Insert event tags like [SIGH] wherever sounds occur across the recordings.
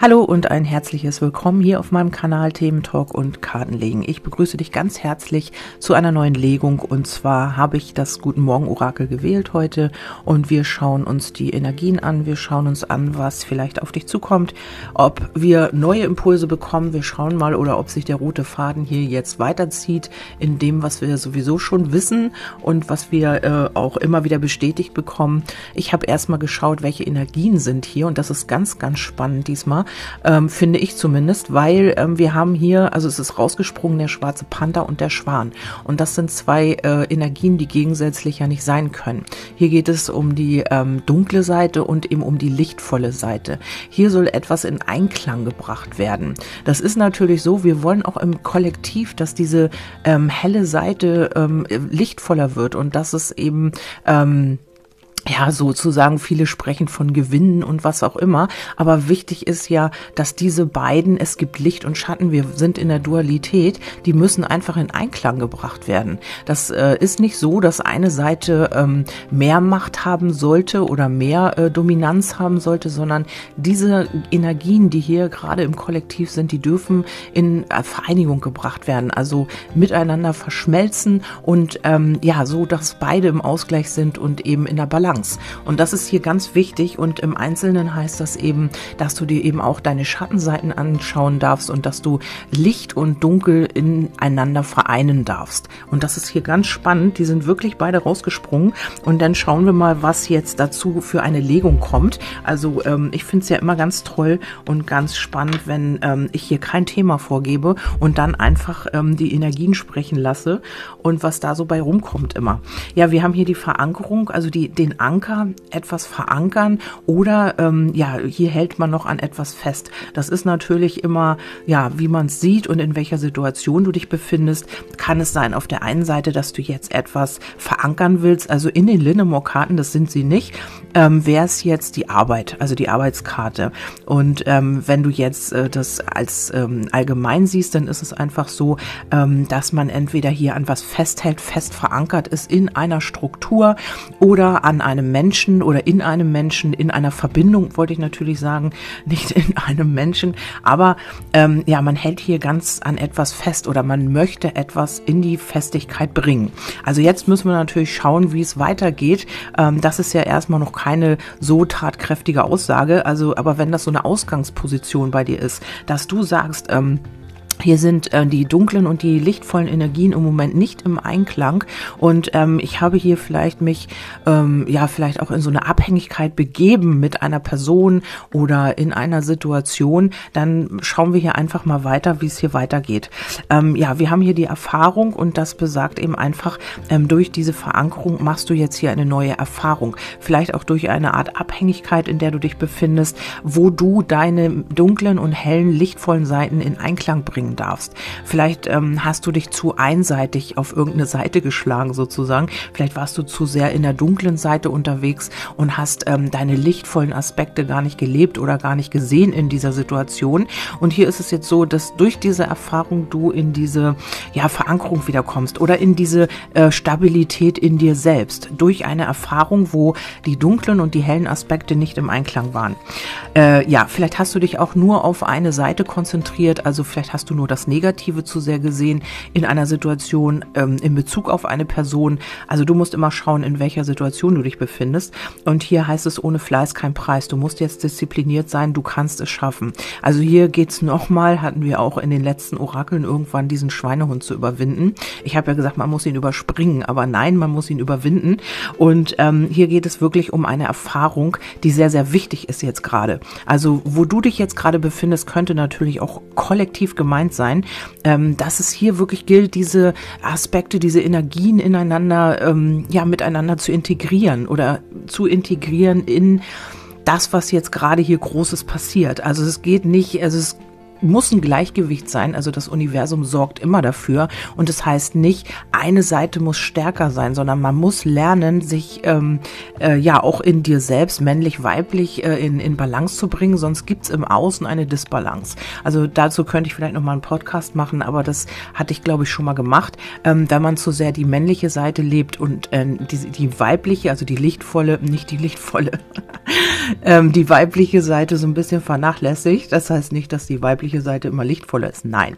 Hallo und ein herzliches Willkommen hier auf meinem Kanal Themen Talk und Kartenlegen. Ich begrüße dich ganz herzlich zu einer neuen Legung. Und zwar habe ich das Guten Morgen Orakel gewählt heute. Und wir schauen uns die Energien an, wir schauen uns an, was vielleicht auf dich zukommt, ob wir neue Impulse bekommen, wir schauen mal oder ob sich der rote Faden hier jetzt weiterzieht in dem, was wir sowieso schon wissen und was wir äh, auch immer wieder bestätigt bekommen. Ich habe erstmal geschaut, welche Energien sind hier. Und das ist ganz, ganz spannend diesmal ähm, finde ich zumindest, weil ähm, wir haben hier, also es ist rausgesprungen, der schwarze Panther und der Schwan. Und das sind zwei äh, Energien, die gegensätzlich ja nicht sein können. Hier geht es um die ähm, dunkle Seite und eben um die lichtvolle Seite. Hier soll etwas in Einklang gebracht werden. Das ist natürlich so, wir wollen auch im Kollektiv, dass diese ähm, helle Seite ähm, lichtvoller wird und dass es eben ähm, ja, sozusagen, viele sprechen von Gewinnen und was auch immer. Aber wichtig ist ja, dass diese beiden, es gibt Licht und Schatten, wir sind in der Dualität, die müssen einfach in Einklang gebracht werden. Das äh, ist nicht so, dass eine Seite ähm, mehr Macht haben sollte oder mehr äh, Dominanz haben sollte, sondern diese Energien, die hier gerade im Kollektiv sind, die dürfen in äh, Vereinigung gebracht werden, also miteinander verschmelzen und ähm, ja, so, dass beide im Ausgleich sind und eben in der Balance. Balance. Und das ist hier ganz wichtig und im Einzelnen heißt das eben, dass du dir eben auch deine Schattenseiten anschauen darfst und dass du Licht und Dunkel ineinander vereinen darfst. Und das ist hier ganz spannend. Die sind wirklich beide rausgesprungen. Und dann schauen wir mal, was jetzt dazu für eine Legung kommt. Also ähm, ich finde es ja immer ganz toll und ganz spannend, wenn ähm, ich hier kein Thema vorgebe und dann einfach ähm, die Energien sprechen lasse und was da so bei rumkommt immer. Ja, wir haben hier die Verankerung, also die, den Anker, etwas verankern oder ähm, ja, hier hält man noch an etwas fest. Das ist natürlich immer, ja, wie man es sieht und in welcher Situation du dich befindest, kann es sein auf der einen Seite, dass du jetzt etwas verankern willst, also in den Linnemore-Karten, das sind sie nicht, ähm, wäre es jetzt die Arbeit, also die Arbeitskarte. Und ähm, wenn du jetzt äh, das als ähm, allgemein siehst, dann ist es einfach so, ähm, dass man entweder hier an was festhält, fest verankert ist in einer Struktur oder an einem Menschen oder in einem Menschen, in einer Verbindung, wollte ich natürlich sagen, [LAUGHS] nicht in einem Menschen. Aber ähm, ja, man hält hier ganz an etwas fest oder man möchte etwas in die Festigkeit bringen. Also jetzt müssen wir natürlich schauen, wie es weitergeht. Ähm, das ist ja erstmal noch keine so tatkräftige Aussage. Also, aber wenn das so eine Ausgangsposition bei dir ist, dass du sagst, ähm, hier sind äh, die dunklen und die lichtvollen Energien im Moment nicht im Einklang und ähm, ich habe hier vielleicht mich ähm, ja vielleicht auch in so eine Abhängigkeit begeben mit einer Person oder in einer Situation, dann schauen wir hier einfach mal weiter, wie es hier weitergeht. Ähm, ja, wir haben hier die Erfahrung und das besagt eben einfach, ähm, durch diese Verankerung machst du jetzt hier eine neue Erfahrung. Vielleicht auch durch eine Art Abhängigkeit, in der du dich befindest, wo du deine dunklen und hellen, lichtvollen Seiten in Einklang bringst bringen darfst. Vielleicht ähm, hast du dich zu einseitig auf irgendeine Seite geschlagen sozusagen. Vielleicht warst du zu sehr in der dunklen Seite unterwegs und hast ähm, deine lichtvollen Aspekte gar nicht gelebt oder gar nicht gesehen in dieser Situation. Und hier ist es jetzt so, dass durch diese Erfahrung du in diese ja, Verankerung wiederkommst oder in diese äh, Stabilität in dir selbst. Durch eine Erfahrung, wo die dunklen und die hellen Aspekte nicht im Einklang waren. Äh, ja, vielleicht hast du dich auch nur auf eine Seite konzentriert, also vielleicht hast du nur das Negative zu sehr gesehen in einer Situation ähm, in Bezug auf eine Person. Also du musst immer schauen, in welcher Situation du dich befindest. Und hier heißt es ohne Fleiß kein Preis. Du musst jetzt diszipliniert sein, du kannst es schaffen. Also hier geht's nochmal, hatten wir auch in den letzten Orakeln irgendwann diesen Schweinehund zu überwinden. Ich habe ja gesagt, man muss ihn überspringen, aber nein, man muss ihn überwinden. Und ähm, hier geht es wirklich um eine Erfahrung, die sehr, sehr wichtig ist jetzt gerade. Also wo du dich jetzt gerade befindest, könnte natürlich auch kollektiv gemeint gemeint sein, ähm, dass es hier wirklich gilt, diese Aspekte, diese Energien ineinander, ähm, ja, miteinander zu integrieren oder zu integrieren in das, was jetzt gerade hier Großes passiert. Also es geht nicht, also es muss ein Gleichgewicht sein. Also das Universum sorgt immer dafür. Und das heißt nicht, eine Seite muss stärker sein, sondern man muss lernen, sich ähm, äh, ja auch in dir selbst, männlich, weiblich, äh, in, in Balance zu bringen. Sonst gibt's im Außen eine Disbalance. Also dazu könnte ich vielleicht nochmal einen Podcast machen, aber das hatte ich, glaube ich, schon mal gemacht. Ähm, da man zu sehr die männliche Seite lebt und äh, die, die weibliche, also die lichtvolle, nicht die lichtvolle, [LAUGHS] ähm, die weibliche Seite so ein bisschen vernachlässigt. Das heißt nicht, dass die weibliche Seite immer lichtvoller ist. Nein.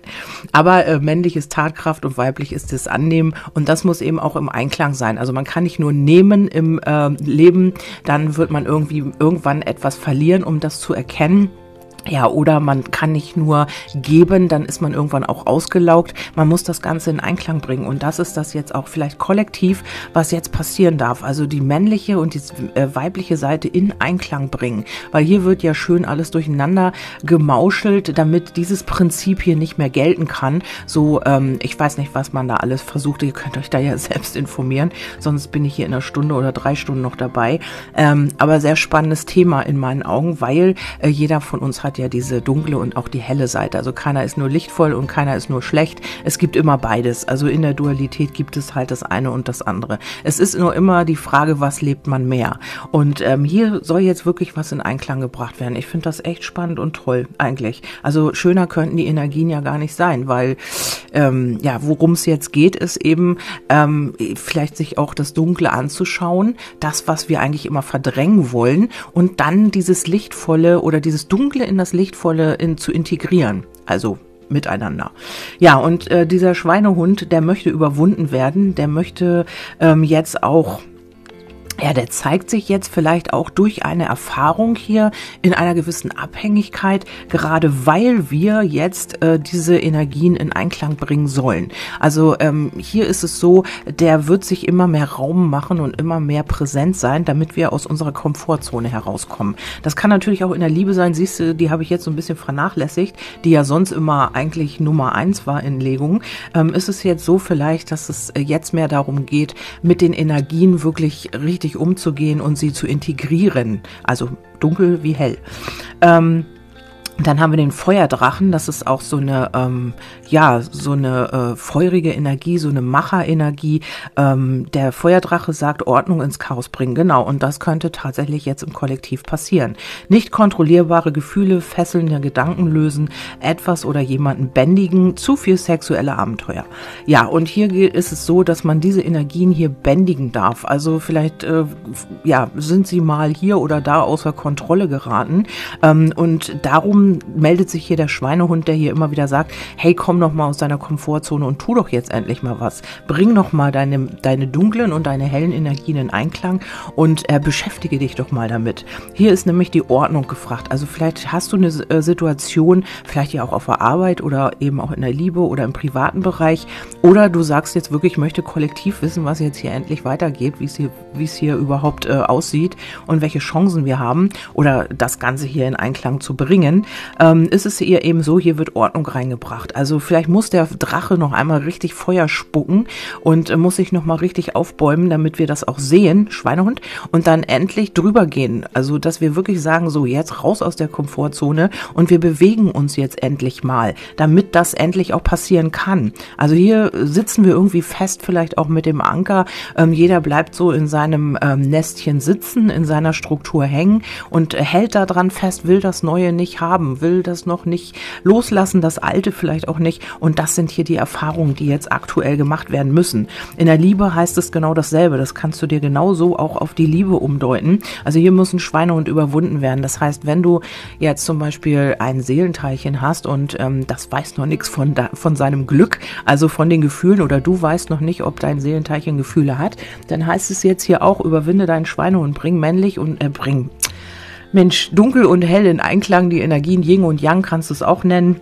Aber äh, männlich ist Tatkraft und weiblich ist das Annehmen. Und das muss eben auch im Einklang sein. Also man kann nicht nur nehmen im äh, Leben, dann wird man irgendwie irgendwann etwas verlieren, um das zu erkennen. Ja, oder man kann nicht nur geben, dann ist man irgendwann auch ausgelaugt. Man muss das Ganze in Einklang bringen. Und das ist das jetzt auch vielleicht kollektiv, was jetzt passieren darf. Also die männliche und die äh, weibliche Seite in Einklang bringen. Weil hier wird ja schön alles durcheinander gemauschelt, damit dieses Prinzip hier nicht mehr gelten kann. So, ähm, ich weiß nicht, was man da alles versucht. Ihr könnt euch da ja [LAUGHS] selbst informieren. Sonst bin ich hier in einer Stunde oder drei Stunden noch dabei. Ähm, aber sehr spannendes Thema in meinen Augen, weil äh, jeder von uns hat hat ja diese dunkle und auch die helle Seite. Also keiner ist nur lichtvoll und keiner ist nur schlecht. Es gibt immer beides. Also in der Dualität gibt es halt das eine und das andere. Es ist nur immer die Frage, was lebt man mehr. Und ähm, hier soll jetzt wirklich was in Einklang gebracht werden. Ich finde das echt spannend und toll eigentlich. Also schöner könnten die Energien ja gar nicht sein, weil ähm, ja, worum es jetzt geht, ist eben ähm, vielleicht sich auch das Dunkle anzuschauen, das, was wir eigentlich immer verdrängen wollen und dann dieses Lichtvolle oder dieses Dunkle in das Lichtvolle in, zu integrieren. Also miteinander. Ja, und äh, dieser Schweinehund, der möchte überwunden werden, der möchte ähm, jetzt auch ja, der zeigt sich jetzt vielleicht auch durch eine Erfahrung hier in einer gewissen Abhängigkeit, gerade weil wir jetzt äh, diese Energien in Einklang bringen sollen. Also ähm, hier ist es so, der wird sich immer mehr Raum machen und immer mehr präsent sein, damit wir aus unserer Komfortzone herauskommen. Das kann natürlich auch in der Liebe sein, siehst du, die habe ich jetzt so ein bisschen vernachlässigt, die ja sonst immer eigentlich Nummer eins war in Legungen. Ähm, ist es jetzt so vielleicht, dass es jetzt mehr darum geht, mit den Energien wirklich richtig vernünftig umzugehen und sie zu integrieren. Also dunkel wie hell. Ähm, dann haben wir den Feuerdrachen, das ist auch so eine, ähm, ja, so eine äh, feurige Energie, so eine Macherenergie. Ähm, der Feuerdrache sagt Ordnung ins Chaos bringen, genau. Und das könnte tatsächlich jetzt im Kollektiv passieren. Nicht kontrollierbare Gefühle, fesselnde Gedanken lösen, etwas oder jemanden bändigen, zu viel sexuelle Abenteuer. Ja, und hier ist es so, dass man diese Energien hier bändigen darf. Also vielleicht, äh, ja, sind sie mal hier oder da außer Kontrolle geraten. Ähm, und darum meldet sich hier der Schweinehund, der hier immer wieder sagt, hey, komm doch mal aus deiner Komfortzone und tu doch jetzt endlich mal was. Bring doch mal deine, deine dunklen und deine hellen Energien in Einklang und äh, beschäftige dich doch mal damit. Hier ist nämlich die Ordnung gefragt. Also vielleicht hast du eine äh, Situation, vielleicht ja auch auf der Arbeit oder eben auch in der Liebe oder im privaten Bereich oder du sagst jetzt wirklich, ich möchte kollektiv wissen, was jetzt hier endlich weitergeht, wie es hier, hier überhaupt äh, aussieht und welche Chancen wir haben oder das Ganze hier in Einklang zu bringen ähm, ist es ihr eben so, hier wird Ordnung reingebracht. Also vielleicht muss der Drache noch einmal richtig Feuer spucken und äh, muss sich noch mal richtig aufbäumen, damit wir das auch sehen, Schweinehund, und dann endlich drüber gehen. Also, dass wir wirklich sagen, so jetzt raus aus der Komfortzone und wir bewegen uns jetzt endlich mal, damit das endlich auch passieren kann. Also hier sitzen wir irgendwie fest, vielleicht auch mit dem Anker. Ähm, jeder bleibt so in seinem ähm, Nestchen sitzen, in seiner Struktur hängen und hält da dran fest, will das Neue nicht haben haben, will das noch nicht loslassen, das Alte vielleicht auch nicht. Und das sind hier die Erfahrungen, die jetzt aktuell gemacht werden müssen. In der Liebe heißt es genau dasselbe. Das kannst du dir genauso auch auf die Liebe umdeuten. Also hier muss ein Schweinehund überwunden werden. Das heißt, wenn du jetzt zum Beispiel ein Seelenteilchen hast und ähm, das weiß noch nichts von, von seinem Glück, also von den Gefühlen oder du weißt noch nicht, ob dein Seelenteilchen Gefühle hat, dann heißt es jetzt hier auch, überwinde deinen Schweinehund, bring männlich und äh, bring Mensch, dunkel und hell in Einklang, die Energien Yin und Yang kannst du es auch nennen.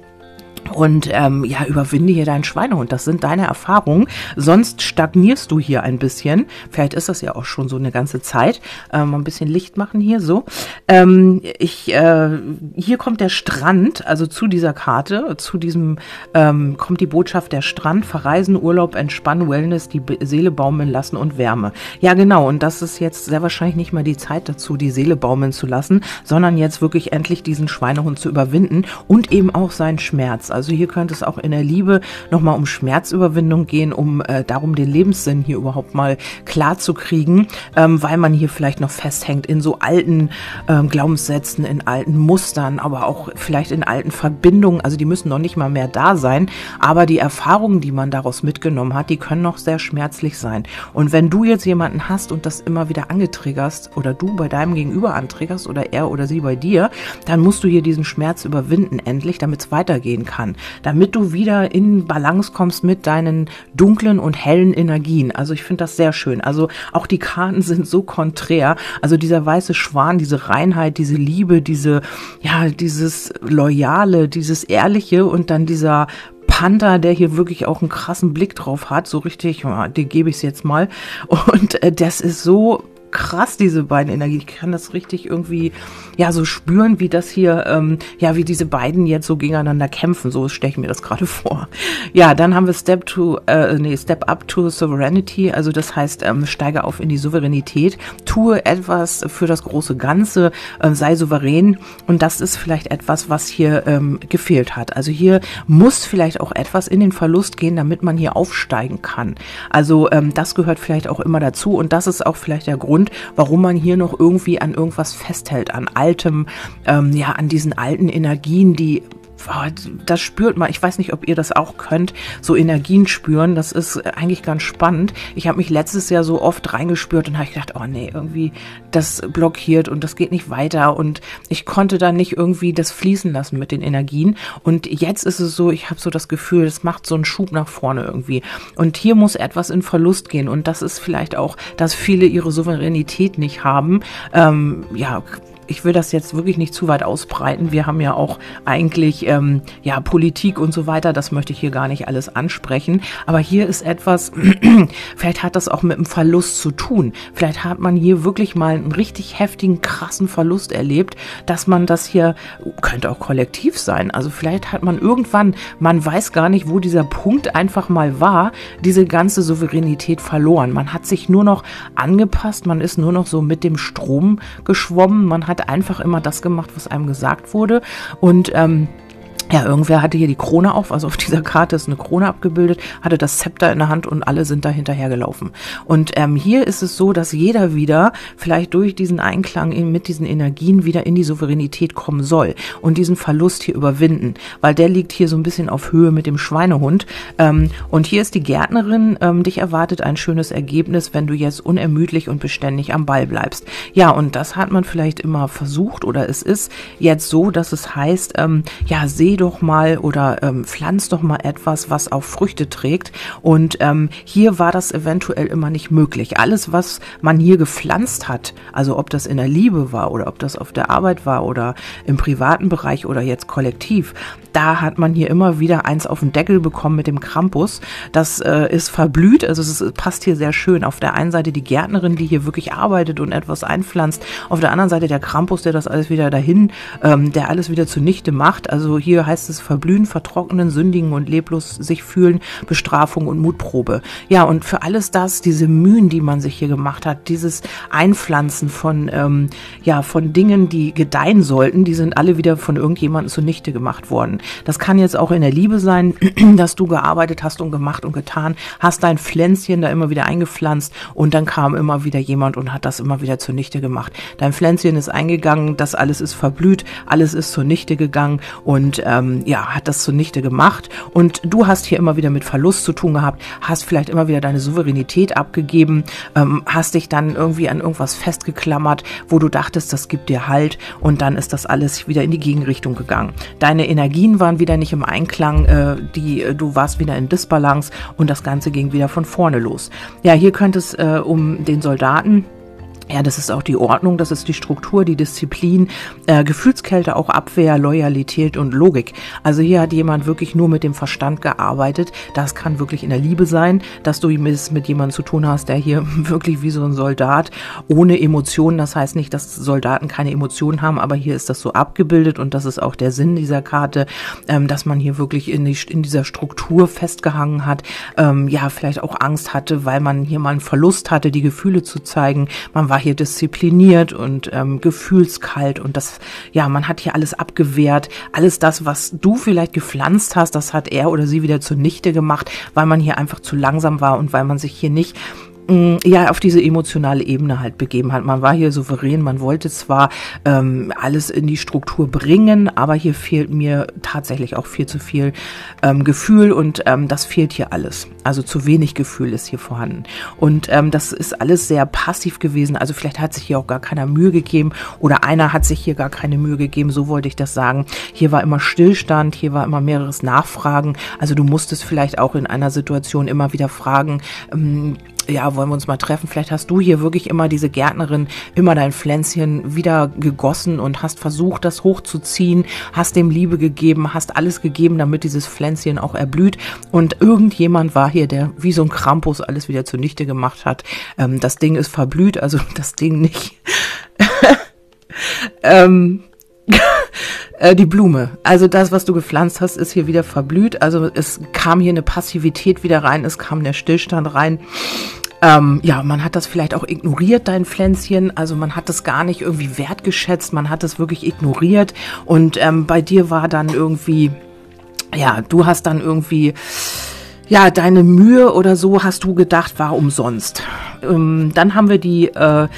Und ähm, ja, überwinde hier deinen Schweinehund. Das sind deine Erfahrungen. Sonst stagnierst du hier ein bisschen. Vielleicht ist das ja auch schon so eine ganze Zeit. Ähm, ein bisschen Licht machen hier so. Ähm, ich, äh, hier kommt der Strand, also zu dieser Karte, zu diesem ähm, kommt die Botschaft der Strand, verreisen, Urlaub, entspannen, Wellness, die Seele baumeln lassen und Wärme. Ja, genau. Und das ist jetzt sehr wahrscheinlich nicht mal die Zeit dazu, die Seele baumeln zu lassen, sondern jetzt wirklich endlich diesen Schweinehund zu überwinden und eben auch seinen Schmerz. Schmerz. Also hier könnte es auch in der Liebe nochmal um Schmerzüberwindung gehen, um äh, darum den Lebenssinn hier überhaupt mal klar zu kriegen, ähm, weil man hier vielleicht noch festhängt in so alten ähm, Glaubenssätzen, in alten Mustern, aber auch vielleicht in alten Verbindungen. Also die müssen noch nicht mal mehr da sein, aber die Erfahrungen, die man daraus mitgenommen hat, die können noch sehr schmerzlich sein. Und wenn du jetzt jemanden hast und das immer wieder angetriggerst oder du bei deinem Gegenüber antriggerst oder er oder sie bei dir, dann musst du hier diesen Schmerz überwinden, endlich, damit es weitergehen kann. Damit du wieder in Balance kommst mit deinen dunklen und hellen Energien. Also ich finde das sehr schön. Also auch die Karten [LAUGHS] sind so konträr. Also dieser weiße Schwan, diese Reinheit, diese Liebe, diese, ja, dieses Loyale, dieses Ehrliche und dann dieser Panther, der hier wirklich auch einen krassen Blick drauf hat, so richtig, ja, den gebe ich es jetzt mal. Und äh, das ist so krass, diese beiden Energien. Ich kann das richtig irgendwie, ja, so spüren, wie das hier, ähm, ja, wie diese beiden jetzt so gegeneinander kämpfen. So stelle ich mir das gerade [LAUGHS] vor. Ja, dann haben wir Step to, äh, nee, Step up to Sovereignty. Also das heißt, ähm, steige auf in die Souveränität. Tue etwas für das große Ganze. Äh, sei souverän. Und das ist vielleicht etwas, was hier ähm, gefehlt hat. Also hier muss vielleicht auch etwas in den Verlust gehen, damit man hier aufsteigen kann. Also ähm, das gehört vielleicht auch immer dazu. Und das ist auch vielleicht der Grund, Grund, warum man hier noch irgendwie an irgendwas festhält, an altem, ähm, ja, an diesen alten Energien, die das spürt man. Ich weiß nicht, ob ihr das auch könnt, so Energien spüren. Das ist eigentlich ganz spannend. Ich habe mich letztes Jahr so oft reingespürt und habe gedacht, oh nee, irgendwie das blockiert und das geht nicht weiter und ich konnte dann nicht irgendwie das fließen lassen mit den Energien. Und jetzt ist es so, ich habe so das Gefühl, es macht so einen Schub nach vorne irgendwie. Und hier muss etwas in Verlust gehen und das ist vielleicht auch, dass viele ihre Souveränität nicht haben. Ähm, ja, ich will das jetzt wirklich nicht zu weit ausbreiten. Wir haben ja auch eigentlich ähm, ja Politik und so weiter. Das möchte ich hier gar nicht alles ansprechen. Aber hier ist etwas. [CLEARS THROAT] vielleicht hat das auch mit einem Verlust zu tun. Vielleicht hat man hier wirklich mal einen richtig heftigen, krassen Verlust erlebt, dass man das hier könnte auch kollektiv sein. Also vielleicht hat man irgendwann, man weiß gar nicht, wo dieser Punkt einfach mal war, diese ganze Souveränität verloren. Man hat sich nur noch angepasst. Man ist nur noch so mit dem Strom geschwommen. Man hat hat einfach immer das gemacht, was einem gesagt wurde. Und ähm, ja, irgendwer hatte hier die Krone auf, also auf dieser Karte ist eine Krone abgebildet, hatte das Zepter in der Hand und alle sind da hinterhergelaufen. Und ähm, hier ist es so, dass jeder wieder vielleicht durch diesen Einklang in, mit diesen Energien wieder in die Souveränität kommen soll und diesen Verlust hier überwinden, weil der liegt hier so ein bisschen auf Höhe mit dem Schweinehund. Ähm, und hier ist die Gärtnerin, ähm, dich erwartet ein schönes Ergebnis, wenn du jetzt unermüdlich und beständig am Ball bleibst. Ja, und das hat man vielleicht immer versucht oder es ist jetzt so, dass es heißt, ähm, ja, seh doch mal oder ähm, pflanz doch mal etwas, was auch Früchte trägt. Und ähm, hier war das eventuell immer nicht möglich. Alles, was man hier gepflanzt hat, also ob das in der Liebe war oder ob das auf der Arbeit war oder im privaten Bereich oder jetzt kollektiv, da hat man hier immer wieder eins auf den Deckel bekommen mit dem Krampus. Das äh, ist verblüht, also es passt hier sehr schön. Auf der einen Seite die Gärtnerin, die hier wirklich arbeitet und etwas einpflanzt. Auf der anderen Seite der Krampus, der das alles wieder dahin, ähm, der alles wieder zunichte macht. Also hier heißt es verblühen, vertrocknen, sündigen und leblos sich fühlen, Bestrafung und Mutprobe. Ja, und für alles das, diese Mühen, die man sich hier gemacht hat, dieses Einpflanzen von, ähm, ja, von Dingen, die gedeihen sollten, die sind alle wieder von irgendjemandem zunichte gemacht worden. Das kann jetzt auch in der Liebe sein, [CLEARS THROAT] dass du gearbeitet hast und gemacht und getan, hast dein Pflänzchen da immer wieder eingepflanzt und dann kam immer wieder jemand und hat das immer wieder zunichte gemacht. Dein Pflänzchen ist eingegangen, das alles ist verblüht, alles ist zunichte gegangen und äh, ähm, ja, hat das zunichte gemacht. Und du hast hier immer wieder mit Verlust zu tun gehabt, hast vielleicht immer wieder deine Souveränität abgegeben, ähm, hast dich dann irgendwie an irgendwas festgeklammert, wo du dachtest, das gibt dir Halt und dann ist das alles wieder in die Gegenrichtung gegangen. Deine Energien waren wieder nicht im Einklang, äh, die, äh, du warst wieder in Disbalance und das Ganze ging wieder von vorne los. Ja, hier könnte es äh, um den Soldaten ja, das ist auch die Ordnung, das ist die Struktur, die Disziplin, äh, Gefühlskälte, auch Abwehr, Loyalität und Logik. Also hier hat jemand wirklich nur mit dem Verstand gearbeitet. Das kann wirklich in der Liebe sein, dass du es mit jemandem zu tun hast, der hier [LAUGHS] wirklich wie so ein Soldat ohne Emotionen, das heißt nicht, dass Soldaten keine Emotionen haben, aber hier ist das so abgebildet und das ist auch der Sinn dieser Karte, ähm, dass man hier wirklich in, die, in dieser Struktur festgehangen hat, ähm, ja, vielleicht auch Angst hatte, weil man hier mal einen Verlust hatte, die Gefühle zu zeigen. Man weiß war hier diszipliniert und ähm, gefühlskalt und das, ja, man hat hier alles abgewehrt. Alles das, was du vielleicht gepflanzt hast, das hat er oder sie wieder zunichte gemacht, weil man hier einfach zu langsam war und weil man sich hier nicht ja auf diese emotionale Ebene halt begeben hat. Man war hier souverän, man wollte zwar ähm, alles in die Struktur bringen, aber hier fehlt mir tatsächlich auch viel zu viel ähm, Gefühl und ähm, das fehlt hier alles. Also zu wenig Gefühl ist hier vorhanden. Und ähm, das ist alles sehr passiv gewesen. Also vielleicht hat sich hier auch gar keiner Mühe gegeben oder einer hat sich hier gar keine Mühe gegeben, so wollte ich das sagen. Hier war immer Stillstand, hier war immer mehreres Nachfragen. Also du musstest vielleicht auch in einer Situation immer wieder fragen, ähm, ja, wollen wir uns mal treffen? Vielleicht hast du hier wirklich immer diese Gärtnerin, immer dein Pflänzchen wieder gegossen und hast versucht, das hochzuziehen, hast dem Liebe gegeben, hast alles gegeben, damit dieses Pflänzchen auch erblüht. Und irgendjemand war hier, der wie so ein Krampus alles wieder zunichte gemacht hat. Ähm, das Ding ist verblüht, also [LAUGHS] das Ding nicht. [LAUGHS] ähm, äh, die Blume. Also das, was du gepflanzt hast, ist hier wieder verblüht. Also es kam hier eine Passivität wieder rein, es kam der Stillstand rein. Ähm, ja, man hat das vielleicht auch ignoriert, dein Pflänzchen. Also man hat das gar nicht irgendwie wertgeschätzt, man hat es wirklich ignoriert. Und ähm, bei dir war dann irgendwie, ja, du hast dann irgendwie, ja, deine Mühe oder so hast du gedacht, war umsonst. Ähm, dann haben wir die äh,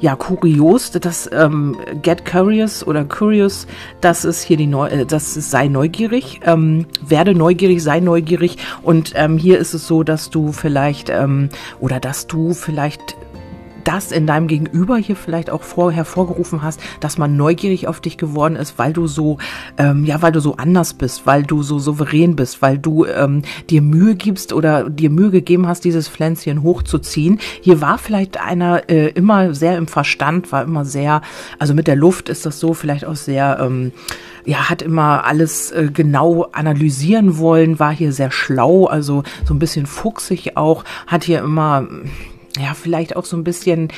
ja, kurios, das ähm, Get Curious oder Curious, das ist hier die Neu äh, das ist sei neugierig, ähm, werde neugierig, sei neugierig. Und ähm, hier ist es so, dass du vielleicht ähm, oder dass du vielleicht das in deinem Gegenüber hier vielleicht auch vor, hervorgerufen hast, dass man neugierig auf dich geworden ist, weil du so, ähm, ja, weil du so anders bist, weil du so souverän bist, weil du ähm, dir Mühe gibst oder dir Mühe gegeben hast, dieses Pflänzchen hochzuziehen. Hier war vielleicht einer äh, immer sehr im Verstand, war immer sehr, also mit der Luft ist das so vielleicht auch sehr, ähm, ja, hat immer alles äh, genau analysieren wollen, war hier sehr schlau, also so ein bisschen fuchsig auch, hat hier immer ja, vielleicht auch so ein bisschen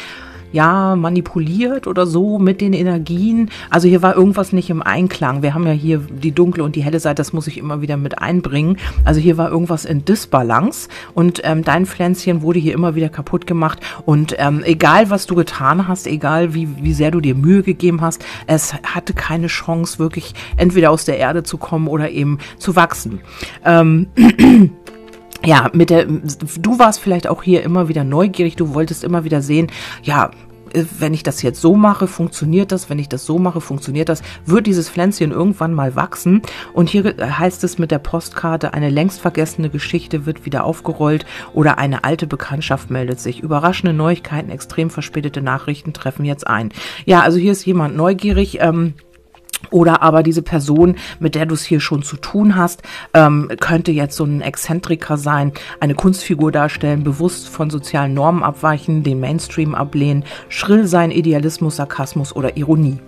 ja, manipuliert oder so mit den Energien. Also hier war irgendwas nicht im Einklang. Wir haben ja hier die dunkle und die helle Seite, das muss ich immer wieder mit einbringen. Also hier war irgendwas in Disbalance und ähm, dein Pflänzchen wurde hier immer wieder kaputt gemacht. Und ähm, egal, was du getan hast, egal wie, wie sehr du dir Mühe gegeben hast, es hatte keine Chance, wirklich entweder aus der Erde zu kommen oder eben zu wachsen. Ähm, [CLEARS THROAT] ja, mit der, du warst vielleicht auch hier immer wieder neugierig, du wolltest immer wieder sehen, ja, wenn ich das jetzt so mache, funktioniert das, wenn ich das so mache, funktioniert das, wird dieses Pflänzchen irgendwann mal wachsen. Und hier heißt es mit der Postkarte, eine längst vergessene Geschichte wird wieder aufgerollt oder eine alte Bekanntschaft meldet sich. Überraschende Neuigkeiten, extrem verspätete Nachrichten treffen jetzt ein. Ja, also hier ist jemand neugierig. Ähm, oder aber diese Person, mit der du es hier schon zu tun hast, ähm, könnte jetzt so ein Exzentriker sein, eine Kunstfigur darstellen, bewusst von sozialen Normen abweichen, den Mainstream ablehnen, schrill sein, Idealismus, Sarkasmus oder Ironie.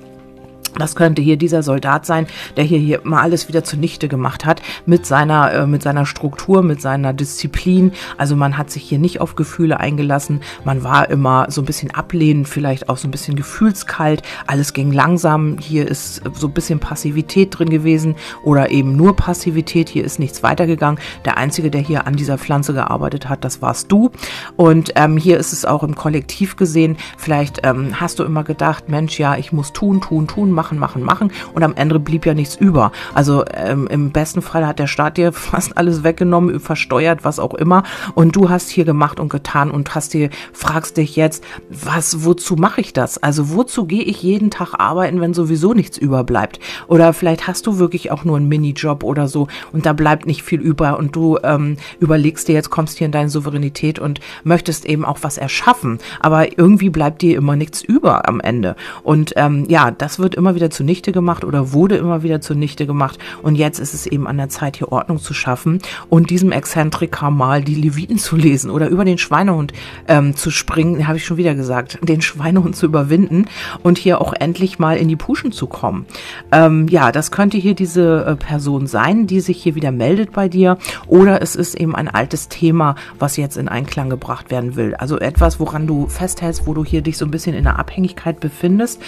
Das könnte hier dieser Soldat sein, der hier, hier mal alles wieder zunichte gemacht hat mit seiner, äh, mit seiner Struktur, mit seiner Disziplin. Also man hat sich hier nicht auf Gefühle eingelassen. Man war immer so ein bisschen ablehnend, vielleicht auch so ein bisschen gefühlskalt. Alles ging langsam. Hier ist so ein bisschen Passivität drin gewesen oder eben nur Passivität. Hier ist nichts weitergegangen. Der Einzige, der hier an dieser Pflanze gearbeitet hat, das warst du. Und ähm, hier ist es auch im Kollektiv gesehen. Vielleicht ähm, hast du immer gedacht, Mensch, ja, ich muss tun, tun, tun, machen machen, machen, machen und am Ende blieb ja nichts über. Also ähm, im besten Fall hat der Staat dir [LAUGHS] fast alles weggenommen, versteuert, was auch immer und du hast hier gemacht und getan und hast dir, fragst dich jetzt, was, wozu mache ich das? Also wozu gehe ich jeden Tag arbeiten, wenn sowieso nichts überbleibt? Oder vielleicht hast du wirklich auch nur einen Minijob oder so und da bleibt nicht viel über und du ähm, überlegst dir jetzt, kommst hier in deine Souveränität und möchtest eben auch was erschaffen, aber irgendwie bleibt dir immer nichts über am Ende. Und ähm, ja, das wird immer wieder zunichte gemacht oder wurde immer wieder zunichte gemacht. Und jetzt ist es eben an der Zeit, hier Ordnung zu schaffen und diesem Exzentriker mal die Leviten zu lesen oder über den Schweinehund ähm, zu springen, habe ich schon wieder gesagt, den Schweinehund zu überwinden und hier auch endlich mal in die Puschen zu kommen. Ähm, ja, das könnte hier diese äh, Person sein, die sich hier wieder meldet bei dir oder es ist eben ein altes Thema, was jetzt in Einklang gebracht werden will. Also etwas, woran du festhältst, wo du hier dich so ein bisschen in der Abhängigkeit befindest.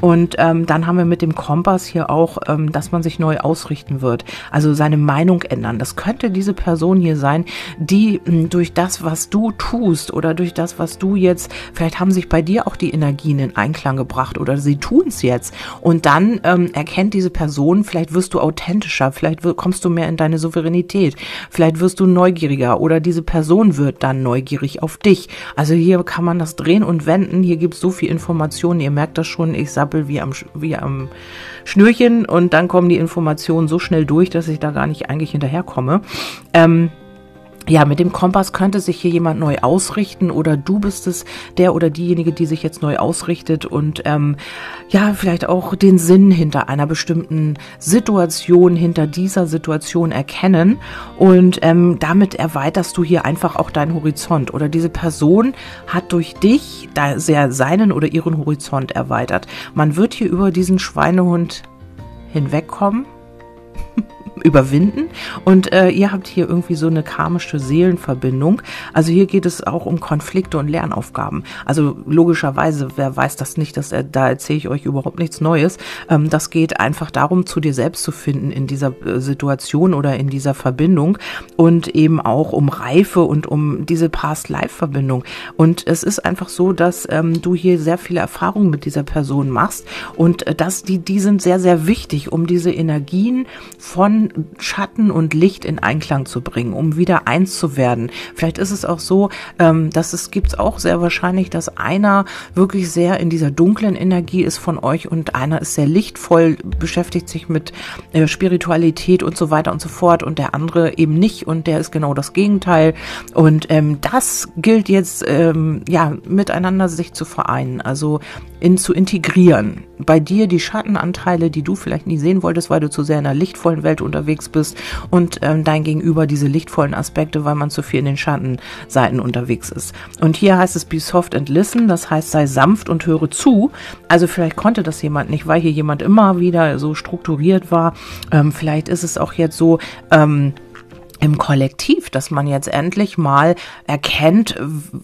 Und ähm, dann haben haben wir mit dem Kompass hier auch, ähm, dass man sich neu ausrichten wird. Also seine Meinung ändern. Das könnte diese Person hier sein, die mh, durch das, was du tust oder durch das, was du jetzt, vielleicht haben sich bei dir auch die Energien in Einklang gebracht oder sie tun es jetzt. Und dann ähm, erkennt diese Person, vielleicht wirst du authentischer, vielleicht kommst du mehr in deine Souveränität, vielleicht wirst du neugieriger oder diese Person wird dann neugierig auf dich. Also hier kann man das drehen und wenden. Hier gibt es so viel Informationen. Ihr merkt das schon, ich sappel wie am, wie am Schnürchen und dann kommen die Informationen so schnell durch, dass ich da gar nicht eigentlich hinterherkomme. Ähm, ja, mit dem Kompass könnte sich hier jemand neu ausrichten oder du bist es, der oder diejenige, die sich jetzt neu ausrichtet und ähm, ja, vielleicht auch den Sinn hinter einer bestimmten Situation, hinter dieser Situation erkennen. Und ähm, damit erweiterst du hier einfach auch deinen Horizont. Oder diese Person hat durch dich da sehr seinen oder ihren Horizont erweitert. Man wird hier über diesen Schweinehund hinwegkommen überwinden. Und äh, ihr habt hier irgendwie so eine karmische Seelenverbindung. Also hier geht es auch um Konflikte und Lernaufgaben. Also logischerweise, wer weiß das nicht, dass er, da erzähle ich euch überhaupt nichts Neues. Ähm, das geht einfach darum, zu dir selbst zu finden in dieser äh, Situation oder in dieser Verbindung und eben auch um Reife und um diese Past-Life-Verbindung. Und es ist einfach so, dass ähm, du hier sehr viele Erfahrungen mit dieser Person machst und äh, dass die, die sind sehr, sehr wichtig, um diese Energien von Schatten und Licht in Einklang zu bringen, um wieder eins zu werden. Vielleicht ist es auch so, ähm, dass es gibt auch sehr wahrscheinlich, dass einer wirklich sehr in dieser dunklen Energie ist von euch und einer ist sehr lichtvoll, beschäftigt sich mit äh, Spiritualität und so weiter und so fort und der andere eben nicht und der ist genau das Gegenteil. Und ähm, das gilt jetzt ähm, ja miteinander sich zu vereinen, also in zu integrieren. Bei dir die Schattenanteile, die du vielleicht nie sehen wolltest, weil du zu sehr in einer lichtvollen Welt unterwegs bist und ähm, dein Gegenüber diese lichtvollen Aspekte, weil man zu viel in den Schattenseiten unterwegs ist. Und hier heißt es be soft and listen, das heißt sei sanft und höre zu. Also vielleicht konnte das jemand nicht, weil hier jemand immer wieder so strukturiert war. Ähm, vielleicht ist es auch jetzt so, ähm, im Kollektiv, dass man jetzt endlich mal erkennt,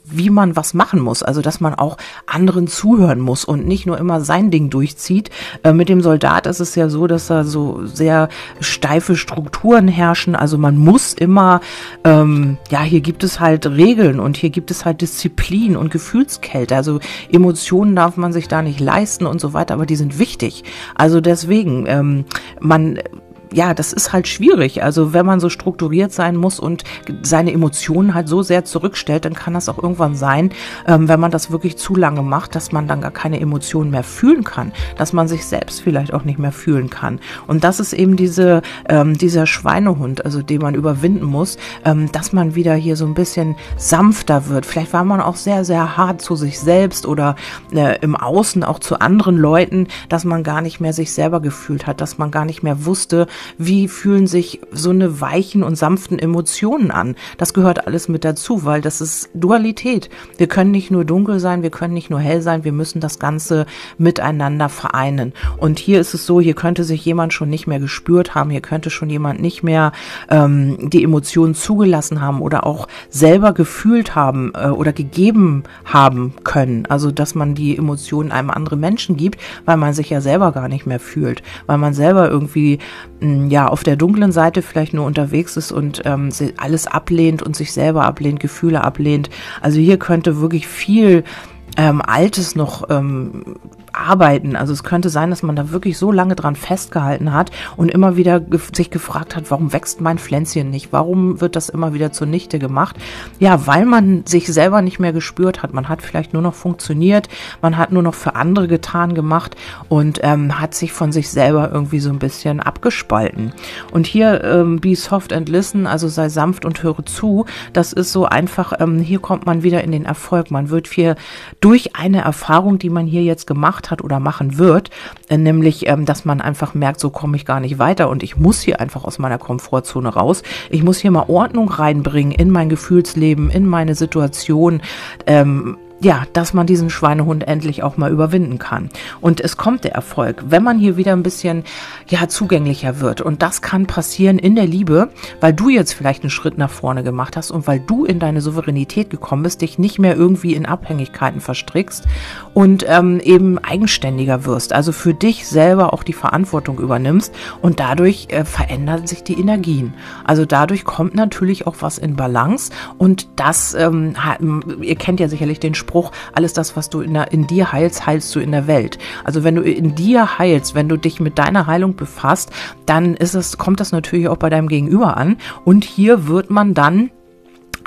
wie man was machen muss. Also, dass man auch anderen zuhören muss und nicht nur immer sein Ding durchzieht. Äh, mit dem Soldat ist es ja so, dass da so sehr steife Strukturen herrschen. Also man muss immer, ähm, ja, hier gibt es halt Regeln und hier gibt es halt Disziplin und Gefühlskälte. Also Emotionen darf man sich da nicht leisten und so weiter, aber die sind wichtig. Also deswegen, ähm, man ja, das ist halt schwierig. Also wenn man so strukturiert sein muss und seine Emotionen halt so sehr zurückstellt, dann kann das auch irgendwann sein, ähm, wenn man das wirklich zu lange macht, dass man dann gar keine Emotionen mehr fühlen kann, dass man sich selbst vielleicht auch nicht mehr fühlen kann. Und das ist eben diese, ähm, dieser Schweinehund, also den man überwinden muss, ähm, dass man wieder hier so ein bisschen sanfter wird. Vielleicht war man auch sehr, sehr hart zu sich selbst oder äh, im Außen auch zu anderen Leuten, dass man gar nicht mehr sich selber gefühlt hat, dass man gar nicht mehr wusste, wie fühlen sich so eine weichen und sanften Emotionen an. Das gehört alles mit dazu, weil das ist Dualität. Wir können nicht nur dunkel sein, wir können nicht nur hell sein, wir müssen das Ganze miteinander vereinen. Und hier ist es so, hier könnte sich jemand schon nicht mehr gespürt haben, hier könnte schon jemand nicht mehr ähm, die Emotionen zugelassen haben oder auch selber gefühlt haben äh, oder gegeben haben können. Also dass man die Emotionen einem anderen Menschen gibt, weil man sich ja selber gar nicht mehr fühlt, weil man selber irgendwie ja auf der dunklen Seite vielleicht nur unterwegs ist und ähm, alles ablehnt und sich selber ablehnt, Gefühle ablehnt. Also hier könnte wirklich viel ähm, Altes noch ähm, arbeiten. Also es könnte sein, dass man da wirklich so lange dran festgehalten hat und immer wieder ge sich gefragt hat, warum wächst mein Pflänzchen nicht? Warum wird das immer wieder zunichte gemacht? Ja, weil man sich selber nicht mehr gespürt hat. Man hat vielleicht nur noch funktioniert, man hat nur noch für andere getan gemacht und ähm, hat sich von sich selber irgendwie so ein bisschen abgespalten. Und hier ähm, be soft and listen, also sei sanft und höre zu. Das ist so einfach, ähm, hier kommt man wieder in den Erfolg. Man wird hier durch eine Erfahrung, die man hier jetzt gemacht hat oder machen wird, äh, nämlich, ähm, dass man einfach merkt, so komme ich gar nicht weiter und ich muss hier einfach aus meiner Komfortzone raus. Ich muss hier mal Ordnung reinbringen in mein Gefühlsleben, in meine Situation. Ähm, ja, dass man diesen Schweinehund endlich auch mal überwinden kann. Und es kommt der Erfolg, wenn man hier wieder ein bisschen, ja, zugänglicher wird. Und das kann passieren in der Liebe, weil du jetzt vielleicht einen Schritt nach vorne gemacht hast und weil du in deine Souveränität gekommen bist, dich nicht mehr irgendwie in Abhängigkeiten verstrickst und ähm, eben eigenständiger wirst. Also für dich selber auch die Verantwortung übernimmst und dadurch äh, verändern sich die Energien. Also dadurch kommt natürlich auch was in Balance und das, ähm, ihr kennt ja sicherlich den Spruch, Spruch, alles das, was du in, der, in dir heilst, heilst du in der Welt. Also wenn du in dir heilst, wenn du dich mit deiner Heilung befasst, dann ist es, kommt das natürlich auch bei deinem Gegenüber an. Und hier wird man dann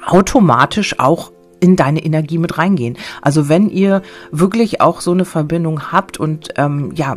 automatisch auch in deine Energie mit reingehen. Also wenn ihr wirklich auch so eine Verbindung habt und ähm, ja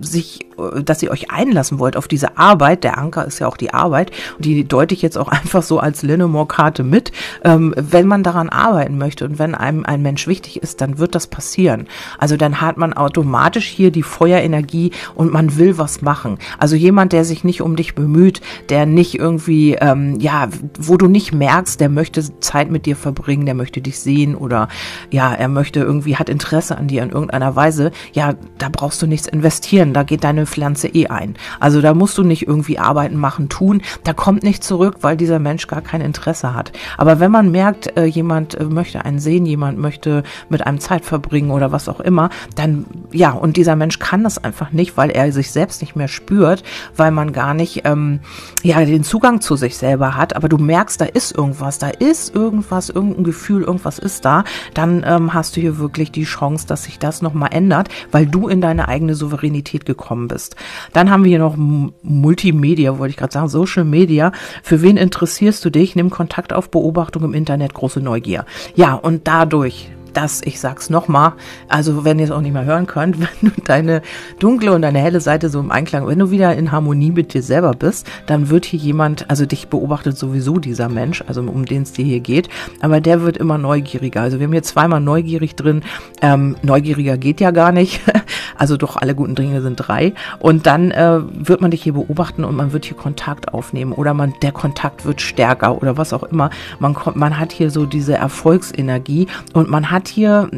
sich, dass ihr euch einlassen wollt auf diese Arbeit, der Anker ist ja auch die Arbeit, und die deute ich jetzt auch [LAUGHS] einfach so als Linnemore-Karte mit. Ähm, wenn man daran arbeiten möchte und wenn einem ein Mensch wichtig ist, dann wird das passieren. Also dann hat man automatisch hier die Feuerenergie und man will was machen. Also jemand, der sich nicht um dich bemüht, der nicht irgendwie, ähm, ja, wo du nicht merkst, der möchte Zeit mit dir verbringen, der möchte dich sehen oder ja, er möchte irgendwie, hat Interesse an dir in irgendeiner Weise, ja, da brauchst du nichts investieren, da geht deine Pflanze eh ein. Also da musst du nicht irgendwie arbeiten, machen, tun, da kommt nicht zurück, weil dieser Mensch gar kein Interesse hat. Aber wenn man merkt, äh, jemand äh, möchte einen sehen, jemand möchte mit einem Zeit verbringen oder was auch immer, dann ja, und dieser Mensch kann das einfach nicht, weil er sich selbst nicht mehr spürt, weil man gar nicht ähm, ja den Zugang zu sich selber hat, aber du merkst, da ist irgendwas, da ist irgendwas, irgendein Gefühl, irgendwas ist da, dann ähm, hast du hier wirklich die Chance, dass sich das nochmal ändert, weil du in deine eigene Souveränität gekommen bist. Dann haben wir hier noch Multimedia, wollte ich gerade sagen, Social Media. Für wen interessierst du dich? Nimm Kontakt auf Beobachtung im Internet, große Neugier. Ja, und dadurch dass, ich sag's nochmal, also wenn ihr es auch nicht mehr hören könnt, [LAUGHS] wenn du deine dunkle und deine helle Seite so im Einklang, wenn du wieder in Harmonie mit dir selber bist, dann wird hier jemand, also dich beobachtet sowieso dieser Mensch, also um den es dir hier geht, aber der wird immer neugieriger. Also wir haben hier zweimal neugierig drin, ähm, neugieriger geht ja gar nicht, [LAUGHS] also doch alle guten Dinge sind drei und dann äh, wird man dich hier beobachten und man wird hier Kontakt aufnehmen oder man, der Kontakt wird stärker oder was auch immer. Man, kommt, man hat hier so diese Erfolgsenergie und man hat hier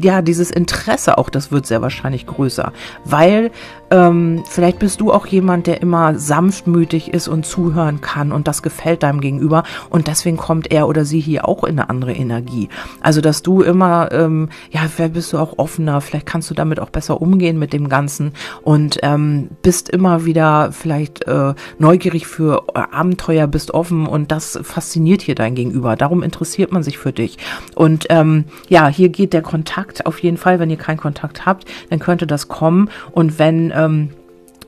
ja dieses Interesse auch, das wird sehr wahrscheinlich größer, weil ähm, vielleicht bist du auch jemand, der immer sanftmütig ist und zuhören kann und das gefällt deinem Gegenüber und deswegen kommt er oder sie hier auch in eine andere Energie. Also dass du immer, ähm, ja, vielleicht bist du auch offener, vielleicht kannst du damit auch besser umgehen mit dem Ganzen und ähm, bist immer wieder vielleicht äh, neugierig für Abenteuer, bist offen und das fasziniert hier dein Gegenüber. Darum interessiert man sich für dich. Und ähm, ja, hier geht der Kontakt auf jeden Fall. Wenn ihr keinen Kontakt habt, dann könnte das kommen und wenn ähm,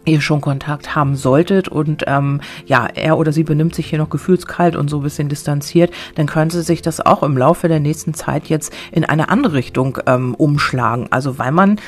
ihr schon Kontakt haben solltet und ähm, ja, er oder sie benimmt sich hier noch gefühlskalt und so ein bisschen distanziert, dann könnte sich das auch im Laufe der nächsten Zeit jetzt in eine andere Richtung ähm, umschlagen. Also weil man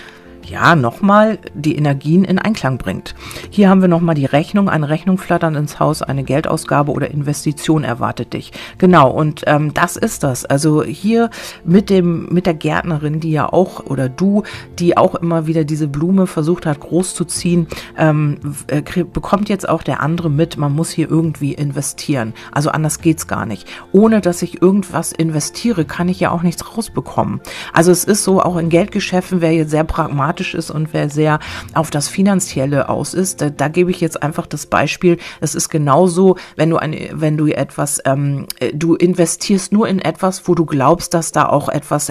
ja, nochmal die Energien in Einklang bringt. Hier haben wir nochmal die Rechnung. Eine Rechnung flattern ins Haus, eine Geldausgabe oder Investition erwartet dich. Genau, und ähm, das ist das. Also hier mit dem, mit der Gärtnerin, die ja auch, oder du, die auch immer wieder diese Blume versucht hat, groß zu ziehen, ähm, äh, bekommt jetzt auch der andere mit, man muss hier irgendwie investieren. Also anders geht's gar nicht. Ohne dass ich irgendwas investiere, kann ich ja auch nichts rausbekommen. Also es ist so, auch in Geldgeschäften, wer jetzt sehr pragmatisch pragmatisch ist und wer sehr auf das Finanzielle aus ist. Da, da gebe ich jetzt einfach das Beispiel. Es ist genauso, wenn du eine, wenn du etwas, ähm, äh, du investierst nur in etwas, wo du glaubst, dass da auch etwas,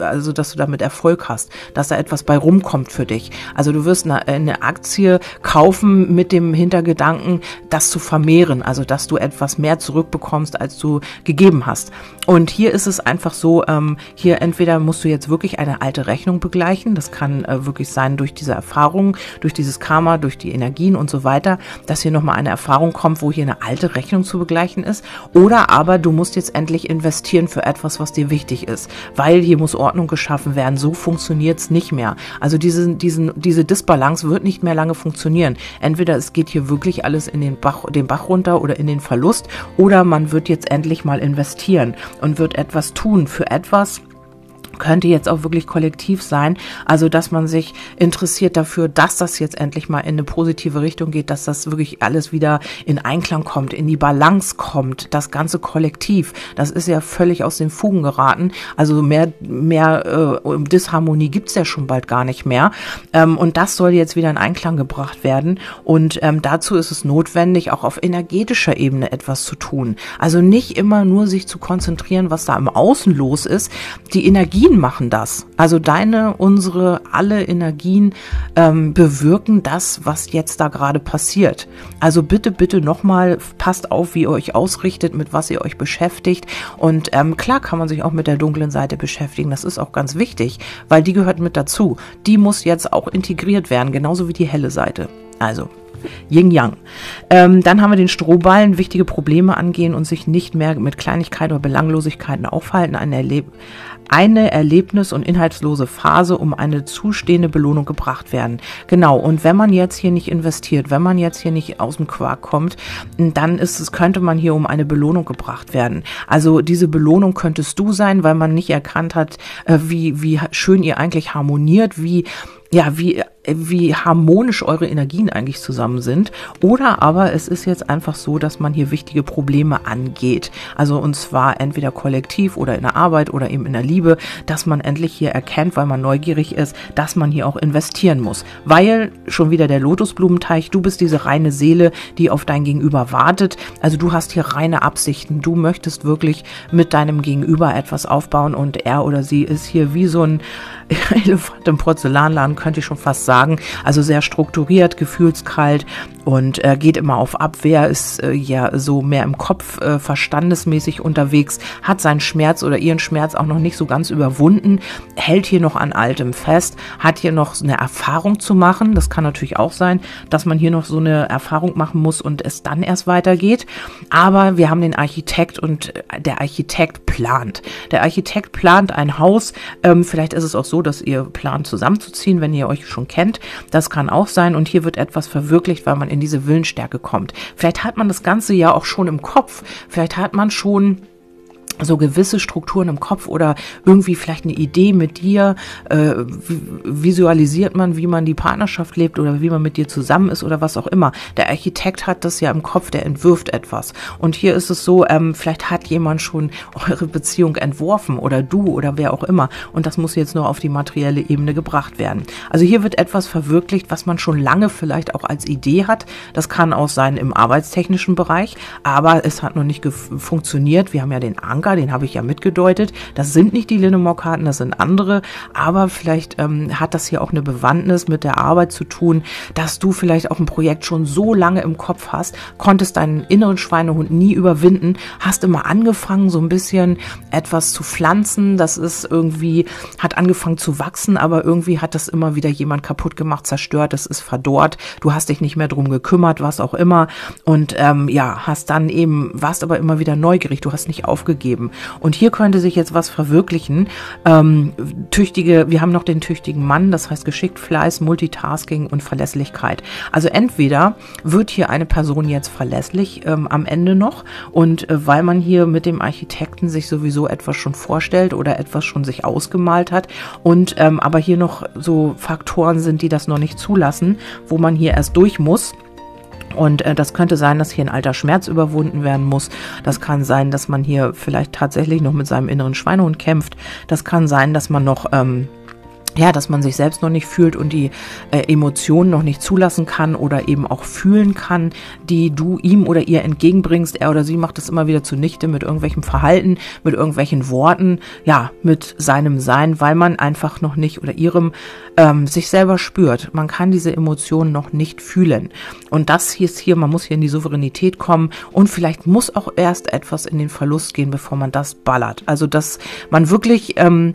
also dass du damit Erfolg hast, dass da etwas bei rumkommt für dich. Also du wirst eine, eine Aktie kaufen mit dem Hintergedanken, das zu vermehren, also dass du etwas mehr zurückbekommst, als du gegeben hast. Und hier ist es einfach so, ähm, hier entweder musst du jetzt wirklich eine alte Rechnung begleichen, das kann äh, wirklich sein durch diese Erfahrung, durch dieses Karma, durch die Energien und so weiter, dass hier nochmal eine Erfahrung kommt, wo hier eine alte Rechnung zu begleichen ist. Oder aber du musst jetzt endlich investieren für etwas, was dir wichtig ist, weil hier muss Ordnung geschaffen werden. So funktioniert es nicht mehr. Also diese, diesen, diese Disbalance wird nicht mehr lange funktionieren. Entweder es geht hier wirklich alles in den Bach, den Bach runter oder in den Verlust oder man wird jetzt endlich mal investieren und wird etwas tun für etwas, könnte jetzt auch wirklich kollektiv sein. Also, dass man sich interessiert dafür, dass das jetzt endlich mal in eine positive Richtung geht, dass das wirklich alles wieder in Einklang kommt, in die Balance kommt, das ganze Kollektiv. Das ist ja völlig aus den Fugen geraten. Also mehr, mehr äh, Disharmonie gibt's ja schon bald gar nicht mehr. Ähm, und das soll jetzt wieder in Einklang gebracht werden. Und ähm, dazu ist es notwendig, auch auf energetischer Ebene etwas zu tun. Also nicht immer nur sich zu konzentrieren, was da im Außen los ist. Die Energie Energien machen das. Also deine, unsere, alle Energien ähm, bewirken das, was jetzt da gerade passiert. Also bitte, bitte nochmal, passt auf, wie ihr euch ausrichtet, mit was ihr euch beschäftigt. Und ähm, klar kann man sich auch mit der dunklen Seite beschäftigen. Das ist auch ganz wichtig, weil die gehört mit dazu. Die muss jetzt auch integriert werden, genauso wie die helle Seite. Also Yin Yang. Ähm, dann haben wir den Strohballen, wichtige Probleme angehen und sich nicht mehr mit Kleinigkeiten oder Belanglosigkeiten aufhalten, eine, Erleb eine Erlebnis- und inhaltslose Phase um eine zustehende Belohnung gebracht werden. Genau. Und wenn man jetzt hier nicht investiert, wenn man jetzt hier nicht aus dem Quark kommt, dann ist es, könnte man hier um eine Belohnung gebracht werden. Also diese Belohnung könntest du sein, weil man nicht erkannt hat, äh, wie, wie schön ihr eigentlich harmoniert, wie ja, wie wie harmonisch eure Energien eigentlich zusammen sind. Oder aber es ist jetzt einfach so, dass man hier wichtige Probleme angeht. Also und zwar entweder kollektiv oder in der Arbeit oder eben in der Liebe, dass man endlich hier erkennt, weil man neugierig ist, dass man hier auch investieren muss. Weil schon wieder der Lotusblumenteich, du bist diese reine Seele, die auf dein Gegenüber wartet. Also du hast hier reine Absichten. Du möchtest wirklich mit deinem Gegenüber etwas aufbauen und er oder sie ist hier wie so ein [LAUGHS] Elefant im Porzellanladen, könnte ich schon fast sagen. Also sehr strukturiert, gefühlskalt und äh, geht immer auf Abwehr, ist äh, ja so mehr im Kopf äh, verstandesmäßig unterwegs, hat seinen Schmerz oder ihren Schmerz auch noch nicht so ganz überwunden, hält hier noch an altem fest, hat hier noch eine Erfahrung zu machen. Das kann natürlich auch sein, dass man hier noch so eine Erfahrung machen muss und es dann erst weitergeht. Aber wir haben den Architekt und äh, der Architekt plant. Der Architekt plant ein Haus. Ähm, vielleicht ist es auch so, dass ihr plant zusammenzuziehen, wenn ihr euch schon kennt kennt. Das kann auch sein. Und hier wird etwas verwirklicht, weil man in diese Willensstärke kommt. Vielleicht hat man das Ganze ja auch schon im Kopf. Vielleicht hat man schon so gewisse Strukturen im Kopf oder irgendwie vielleicht eine Idee mit dir, äh, visualisiert man, wie man die Partnerschaft lebt oder wie man mit dir zusammen ist oder was auch immer. Der Architekt hat das ja im Kopf, der entwirft etwas. Und hier ist es so, ähm, vielleicht hat jemand schon eure Beziehung entworfen oder du oder wer auch immer. Und das muss jetzt nur auf die materielle Ebene gebracht werden. Also hier wird etwas verwirklicht, was man schon lange vielleicht auch als Idee hat. Das kann auch sein im arbeitstechnischen Bereich, aber es hat noch nicht funktioniert. Wir haben ja den Anker Anker, den habe ich ja mitgedeutet. Das sind nicht die Linemore-Karten, das sind andere, aber vielleicht ähm, hat das hier auch eine Bewandtnis mit der Arbeit zu tun, dass du vielleicht auch ein Projekt schon so lange im Kopf hast, konntest deinen inneren Schweinehund nie überwinden, hast immer angefangen, so ein bisschen etwas zu pflanzen, das ist irgendwie, hat angefangen zu wachsen, aber irgendwie hat das immer wieder jemand kaputt gemacht, zerstört, es ist verdorrt, du hast dich nicht mehr drum gekümmert, was auch immer. Und ähm, ja, hast dann eben, warst aber immer wieder neugierig, du hast nicht aufgegeben geben. Und hier könnte sich jetzt was verwirklichen. Ähm, tüchtige, wir haben noch den tüchtigen Mann, das heißt geschickt Fleiß, Multitasking und Verlässlichkeit. Also entweder wird hier eine Person jetzt verlässlich ähm, am Ende noch und äh, weil man hier mit dem Architekten sich sowieso etwas schon vorstellt oder etwas schon sich ausgemalt hat und ähm, aber hier noch so Faktoren sind, die das noch nicht zulassen, wo man hier erst durch muss und äh, das könnte sein, dass hier ein alter Schmerz überwunden werden muss. Das kann sein, dass man hier vielleicht tatsächlich noch mit seinem inneren Schweinehund kämpft. Das kann sein, dass man noch ähm, ja, dass man sich selbst noch nicht fühlt und die äh, Emotionen noch nicht zulassen kann oder eben auch fühlen kann, die du ihm oder ihr entgegenbringst. Er oder sie macht es immer wieder zunichte mit irgendwelchem Verhalten, mit irgendwelchen Worten, ja, mit seinem Sein, weil man einfach noch nicht oder ihrem ähm, sich selber spürt. Man kann diese Emotionen noch nicht fühlen. Und das hier ist hier, man muss hier in die Souveränität kommen und vielleicht muss auch erst etwas in den Verlust gehen, bevor man das ballert. Also, dass man wirklich ähm,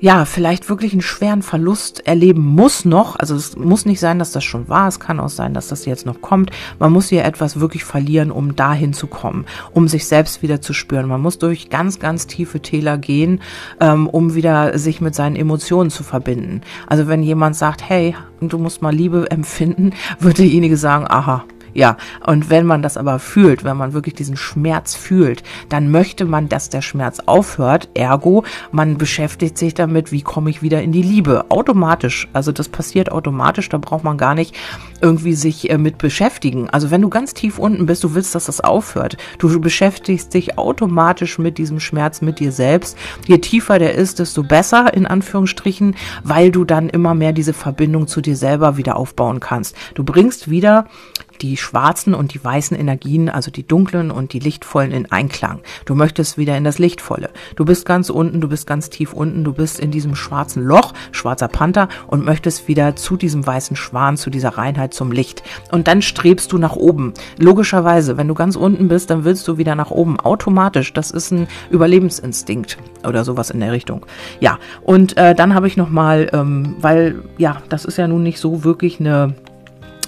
ja, vielleicht wirklich einen schweren Verlust erleben muss noch. Also es muss nicht sein, dass das schon war. Es kann auch sein, dass das jetzt noch kommt. Man muss hier etwas wirklich verlieren, um dahin zu kommen, um sich selbst wieder zu spüren. Man muss durch ganz, ganz tiefe Täler gehen, ähm, um wieder sich mit seinen Emotionen zu verbinden. Also wenn jemand sagt, hey, du musst mal Liebe [LAUGHS] empfinden, wird derjenige sagen, aha, Ja, und wenn man das aber fühlt, wenn man wirklich diesen Schmerz fühlt, dann möchte man, dass der Schmerz aufhört. Ergo, man beschäftigt sich damit, wie komme ich wieder in die Liebe. Automatisch. Also das passiert automatisch, da braucht man gar nicht irgendwie sich äh, mit beschäftigen. Also wenn du ganz tief unten bist, du willst, dass das aufhört. Du beschäftigst dich automatisch mit diesem Schmerz, mit dir selbst. Je tiefer der ist, desto besser, in Anführungsstrichen, weil du dann immer mehr diese Verbindung zu dir selber wieder aufbauen kannst. Du bringst wieder die schwarzen und die weißen Energien, also die dunklen und die lichtvollen in Einklang. Du möchtest wieder in das Lichtvolle. Du bist ganz unten, du bist ganz tief unten, du bist in diesem schwarzen Loch, schwarzer Panther und möchtest wieder zu diesem weißen Schwan, zu dieser Reinheit, zum Licht. Und dann strebst du nach oben. Logischerweise, wenn du ganz unten bist, dann willst du wieder nach oben. Automatisch. Das ist ein Überlebensinstinkt oder sowas in der Richtung. Ja, und äh, dann habe ich nochmal, ähm, weil ja, das ist ja nun nicht so wirklich eine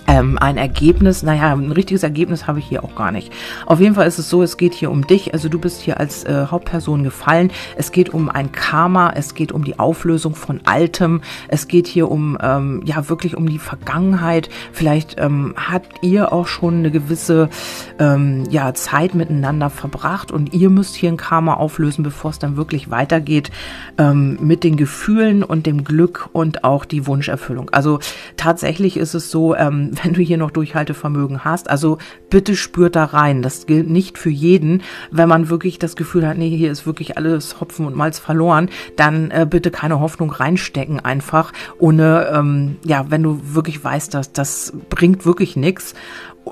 ähm, ein Ergebnis, naja, ein richtiges Ergebnis habe ich hier auch gar nicht. Auf jeden Fall ist es so, es geht hier um dich, also du bist hier als äh, Hauptperson gefallen. Es geht um ein Karma, es geht um die Auflösung von Altem, es geht hier um, ähm, ja, wirklich um die Vergangenheit. Vielleicht ähm, habt ihr auch schon eine gewisse, ähm, ja, Zeit miteinander verbracht und ihr müsst hier ein Karma auflösen, bevor es dann wirklich weitergeht ähm, mit den Gefühlen und dem Glück und auch die Wunscherfüllung. Also tatsächlich ist es so, ähm, [LAUGHS] wenn du hier noch Durchhaltevermögen hast. Also bitte spürt da rein. Das gilt nicht für jeden. Wenn man wirklich das Gefühl hat, nee, hier ist wirklich alles Hopfen und Malz verloren, dann äh, bitte keine Hoffnung reinstecken einfach. Ohne, ähm, ja, wenn du wirklich weißt, dass das bringt wirklich nichts.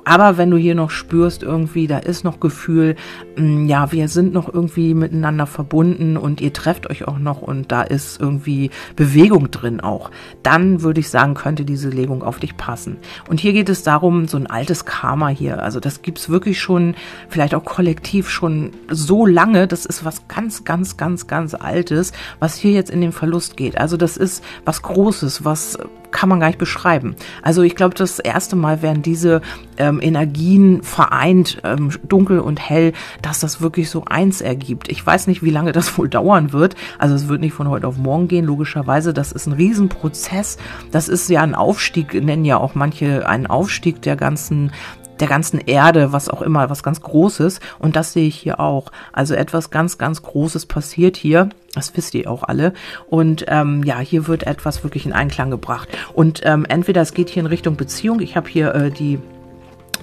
Aber wenn du hier noch spürst, irgendwie, da ist noch Gefühl, mm, ja, wir sind noch irgendwie miteinander verbunden und ihr trefft euch auch noch und da ist irgendwie Bewegung drin auch, dann würde ich sagen, könnte diese Legung auf dich passen. Und hier geht es darum, so ein altes Karma hier. Also das gibt's wirklich schon, vielleicht auch kollektiv schon so lange. Das ist was ganz, ganz, ganz, ganz Altes, was hier jetzt in den Verlust geht. Also das ist was Großes, was kann man gar nicht beschreiben. Also ich glaube, das erste Mal werden diese ähm, Energien vereint, ähm, dunkel und hell, dass das wirklich so eins ergibt. Ich weiß nicht, wie lange das [LAUGHS] wohl dauern wird. Also es wird nicht von heute auf morgen gehen, logischerweise. Das ist ein Riesenprozess. Das ist ja ein Aufstieg, nennen ja auch manche einen Aufstieg der ganzen der ganzen Erde, was auch immer, was ganz Großes. Und das sehe ich hier auch. Also etwas ganz, ganz Großes passiert hier. Das wisst ihr auch alle. Und ähm, ja, hier wird etwas wirklich in Einklang gebracht. Und ähm, entweder es geht hier in Richtung Beziehung. Ich habe hier äh, die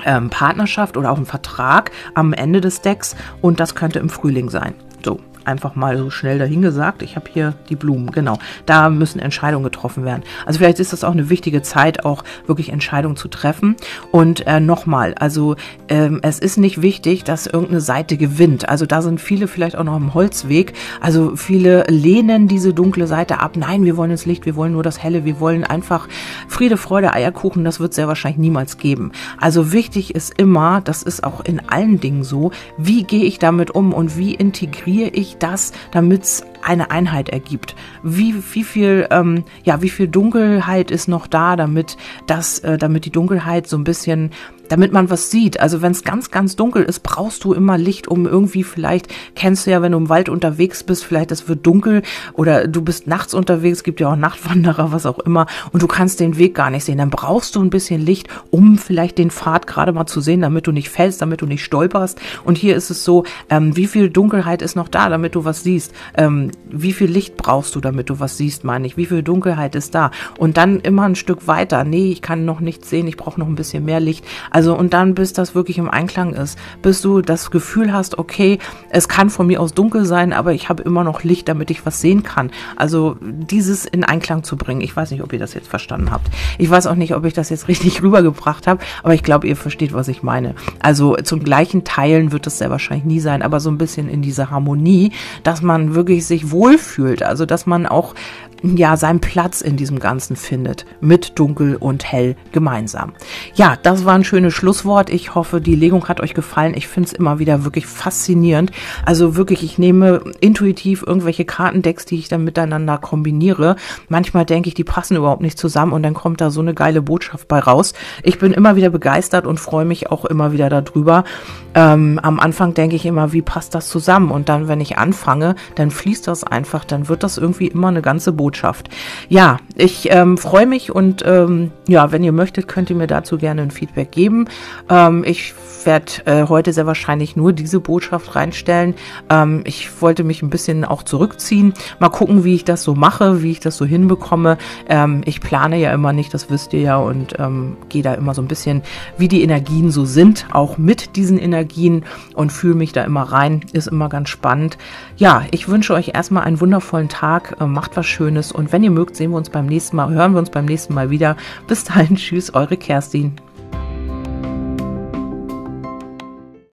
ähm, Partnerschaft oder auch einen Vertrag am Ende des Decks und das könnte im Frühling sein. So, einfach mal so schnell dahingesagt. Ich habe hier die Blumen, genau. Da müssen Entscheidungen getroffen werden. Also vielleicht ist das auch eine wichtige Zeit, auch wirklich Entscheidungen zu treffen. Und äh, nochmal, also ähm, es ist nicht wichtig, dass irgendeine Seite gewinnt. Also da sind viele vielleicht auch noch im Holzweg. Also viele lehnen diese dunkle Seite ab. Nein, wir wollen das Licht, wir wollen nur das Helle, wir wollen einfach Friede, Freude, Eierkuchen. Das wird sehr wahrscheinlich niemals geben. Also wichtig ist immer, das ist auch in allen Dingen so, wie gehe ich damit um und wie integriere ich das, damit es eine Einheit ergibt. Wie, wie viel, ähm, ja, wie viel Dunkelheit ist noch da, damit das, äh, damit die Dunkelheit so ein bisschen damit man was sieht. Also wenn es ganz, ganz dunkel ist, brauchst du immer Licht, um irgendwie vielleicht, kennst du ja, wenn du im Wald unterwegs bist, vielleicht es wird dunkel oder du bist nachts unterwegs, gibt ja auch Nachtwanderer, was auch immer, und du kannst den Weg gar nicht sehen. Dann brauchst du ein bisschen Licht, um vielleicht den Pfad gerade mal zu sehen, damit du nicht fällst, damit du nicht stolperst. Und hier ist es so, ähm, wie viel Dunkelheit ist noch da, damit du was siehst? Ähm, wie viel Licht brauchst du, damit du was siehst, meine ich? Wie viel Dunkelheit ist da? Und dann immer ein Stück weiter. Nee, ich kann noch nichts sehen, ich brauche noch ein bisschen mehr Licht. Also und dann, bis das wirklich im Einklang ist, bis du das Gefühl hast, okay, es kann von mir aus dunkel sein, aber ich habe immer noch Licht, damit ich was sehen kann. Also dieses in Einklang zu bringen. Ich weiß nicht, ob ihr das jetzt verstanden habt. Ich weiß auch nicht, ob ich das jetzt [LAUGHS] richtig rübergebracht habe, aber ich glaube, ihr versteht, was ich meine. Also zum gleichen Teilen wird es sehr wahrscheinlich nie sein, aber so ein bisschen in dieser Harmonie, dass man wirklich sich wohlfühlt. Also dass man auch ja seinen Platz in diesem Ganzen findet, mit dunkel und hell gemeinsam. Ja, das war ein schönes Schlusswort. Ich hoffe, die Legung hat euch gefallen. Ich finde es immer wieder wirklich faszinierend. Also wirklich, ich nehme intuitiv irgendwelche Kartendecks, die ich dann miteinander kombiniere. Manchmal denke ich, die passen überhaupt nicht zusammen und dann kommt da so eine geile Botschaft bei raus. Ich bin immer wieder begeistert und freue mich auch immer wieder darüber. Ähm, am Anfang denke ich immer, wie passt das zusammen? Und dann, wenn ich anfange, dann fließt das einfach, dann wird das irgendwie immer eine ganze Botschaft Botschaft. Ja, ich ähm, freue mich und ähm, ja, wenn ihr möchtet, könnt ihr mir dazu gerne ein Feedback geben. Ähm, ich werde äh, heute sehr wahrscheinlich nur diese Botschaft reinstellen. Ähm, ich wollte mich ein bisschen auch zurückziehen, mal gucken, wie ich das so mache, wie ich das so hinbekomme. Ähm, ich plane ja immer nicht, das wisst ihr ja, und ähm, gehe da immer so ein bisschen, wie die Energien so sind, auch mit diesen Energien und fühle mich da immer rein. Ist immer ganz spannend. Ja, ich wünsche euch erstmal einen wundervollen Tag. Äh, macht was Schönes und wenn ihr mögt, sehen wir uns beim nächsten Mal, hören wir uns beim nächsten Mal wieder. Bis dahin, tschüss, eure Kerstin.